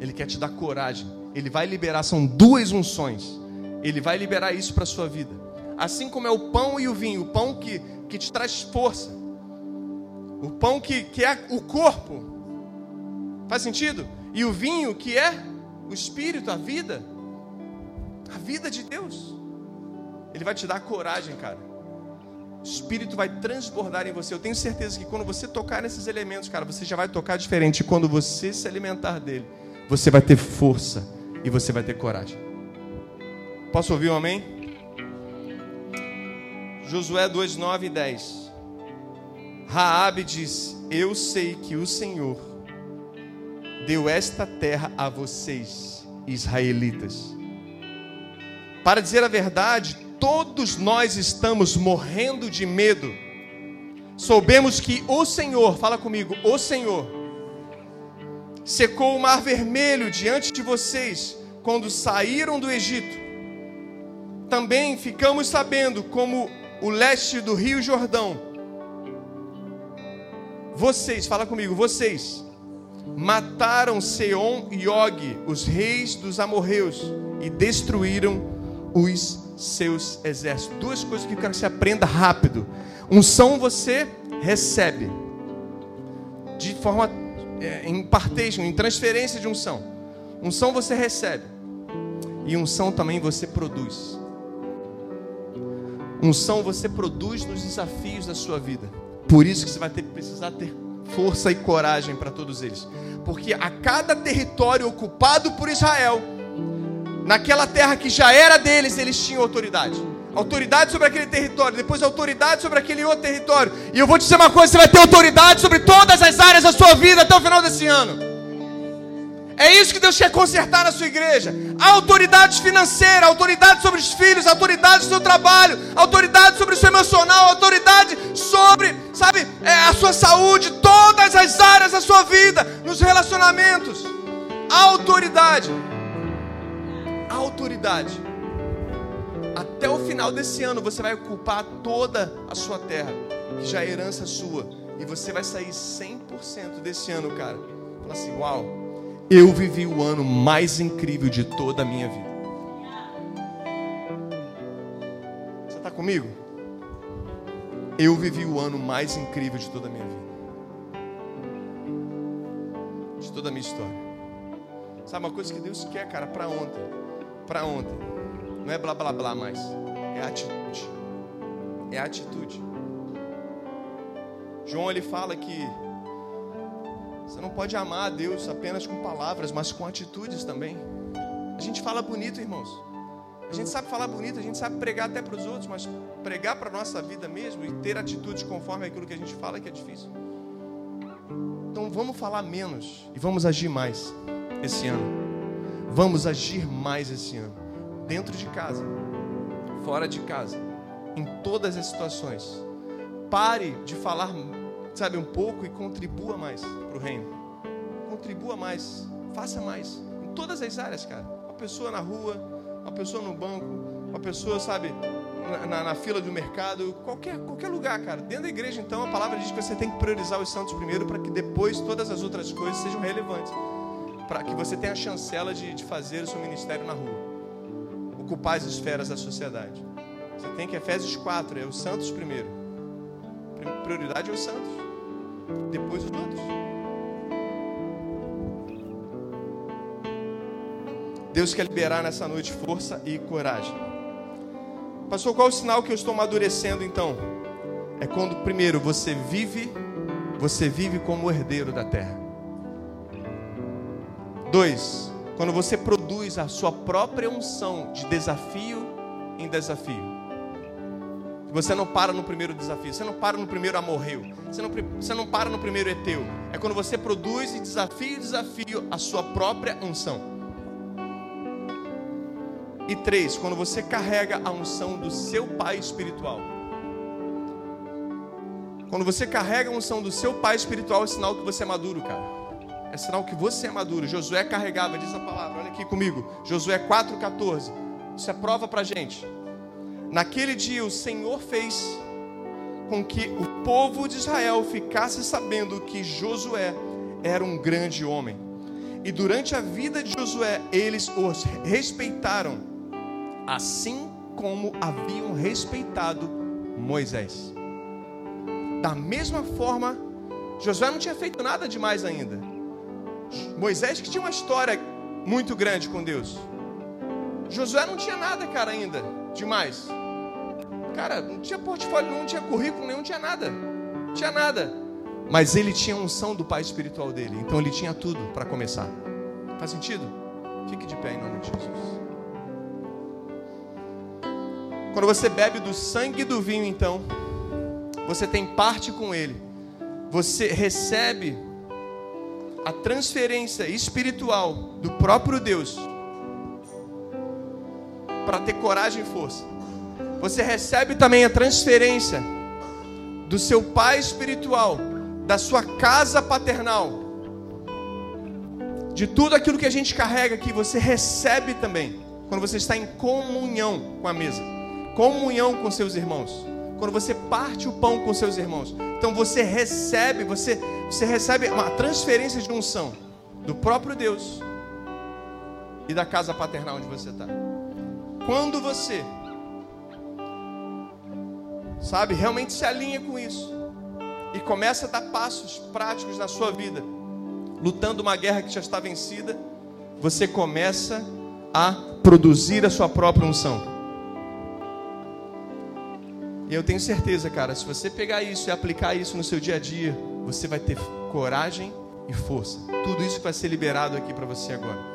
ele quer te dar coragem, ele vai liberar, são duas unções. Ele vai liberar isso para a sua vida. Assim como é o pão e o vinho, o pão que, que te traz força, o pão que, que é o corpo, Faz sentido? E o vinho, que é o espírito, a vida, a vida de Deus. Ele vai te dar coragem, cara. O espírito vai transbordar em você. Eu tenho certeza que quando você tocar nesses elementos, cara, você já vai tocar diferente. E quando você se alimentar dele, você vai ter força e você vai ter coragem. Posso ouvir um amém? Josué 2, 9 e 10. Raabe diz: Eu sei que o Senhor deu esta terra a vocês, israelitas. Para dizer a verdade, todos nós estamos morrendo de medo. Soubemos que o Senhor, fala comigo, o Senhor, secou o mar vermelho diante de vocês quando saíram do Egito. Também ficamos sabendo como o leste do Rio Jordão. Vocês, fala comigo, vocês mataram Seom e Og, os reis dos amorreus, e destruíram os seus exércitos. Duas coisas que eu quero que você aprenda rápido. Unção você recebe de forma é, em partation, em transferência de unção. Unção você recebe e unção também você produz. Unção você produz nos desafios da sua vida. Por isso que você vai ter, precisar ter força e coragem para todos eles. Porque a cada território ocupado por Israel, naquela terra que já era deles, eles tinham autoridade. Autoridade sobre aquele território, depois autoridade sobre aquele outro território. E eu vou te dizer uma coisa: você vai ter autoridade sobre todas as áreas da sua vida até o final desse ano. É isso que Deus quer consertar na sua igreja. Autoridade financeira, autoridade sobre os filhos, autoridade sobre o trabalho, autoridade sobre o seu emocional, autoridade sobre, sabe, é, a sua saúde, todas as áreas da sua vida, nos relacionamentos. Autoridade. Autoridade. Até o final desse ano você vai ocupar toda a sua terra, que já é herança sua, e você vai sair 100% desse ano, cara. Fala assim, uau eu vivi o ano mais incrível de toda a minha vida. Você está comigo? Eu vivi o ano mais incrível de toda a minha vida. De toda a minha história. Sabe uma coisa que Deus quer, cara, para ontem? Para ontem. Não é blá blá blá mais. É atitude. É atitude. João ele fala que você não pode amar a Deus apenas com palavras, mas com atitudes também. A gente fala bonito, irmãos. A gente sabe falar bonito, a gente sabe pregar até para os outros, mas pregar para a nossa vida mesmo e ter atitudes conforme aquilo que a gente fala é que é difícil. Então vamos falar menos e vamos agir mais esse ano. Vamos agir mais esse ano. Dentro de casa, fora de casa, em todas as situações. Pare de falar sabe, um pouco e contribua mais para o reino. Contribua mais, faça mais. Em todas as áreas, cara. Uma pessoa na rua, uma pessoa no banco, uma pessoa, sabe, na, na, na, fila do mercado, qualquer, qualquer lugar, cara. Dentro da igreja, então, a palavra diz que você tem que priorizar os santos primeiro para que depois todas as outras coisas sejam relevantes. Para que você tenha a chancela de, de fazer o seu ministério na rua. Ocupar as esferas da sociedade. Você tem que, Efésios 4, é os santos primeiro. Prioridade é os santos depois os outros. Deus quer liberar nessa noite força e coragem. Pastor, qual o sinal que eu estou amadurecendo então? É quando primeiro você vive, você vive como herdeiro da terra. Dois, quando você produz a sua própria unção de desafio em desafio. Você não para no primeiro desafio, você não para no primeiro amorreu, você não, você não para no primeiro eteu. É quando você produz e desafio desafio a sua própria unção. E três, quando você carrega a unção do seu pai espiritual. Quando você carrega a unção do seu pai espiritual, é sinal que você é maduro, cara. É sinal que você é maduro. Josué carregava, diz a palavra, olha aqui comigo. Josué 4,14. Isso é prova pra gente. Naquele dia o Senhor fez com que o povo de Israel ficasse sabendo que Josué era um grande homem. E durante a vida de Josué, eles os respeitaram, assim como haviam respeitado Moisés. Da mesma forma, Josué não tinha feito nada demais ainda. Moisés que tinha uma história muito grande com Deus. Josué não tinha nada, cara, ainda demais. Cara, não tinha portfólio, não tinha currículo nenhum, não tinha nada. Não tinha nada. Mas ele tinha a unção do pai espiritual dele. Então ele tinha tudo para começar. Faz sentido? Fique de pé em nome de Jesus. Quando você bebe do sangue do vinho, então, você tem parte com ele. Você recebe a transferência espiritual do próprio Deus para ter coragem e força. Você recebe também a transferência do seu pai espiritual, da sua casa paternal. De tudo aquilo que a gente carrega aqui, você recebe também quando você está em comunhão com a mesa, comunhão com seus irmãos. Quando você parte o pão com seus irmãos. Então você recebe, você você recebe uma transferência de unção do próprio Deus e da casa paternal onde você está. Quando você, sabe, realmente se alinha com isso e começa a dar passos práticos na sua vida, lutando uma guerra que já está vencida, você começa a produzir a sua própria unção. E eu tenho certeza, cara, se você pegar isso e aplicar isso no seu dia a dia, você vai ter coragem e força. Tudo isso vai ser liberado aqui para você agora.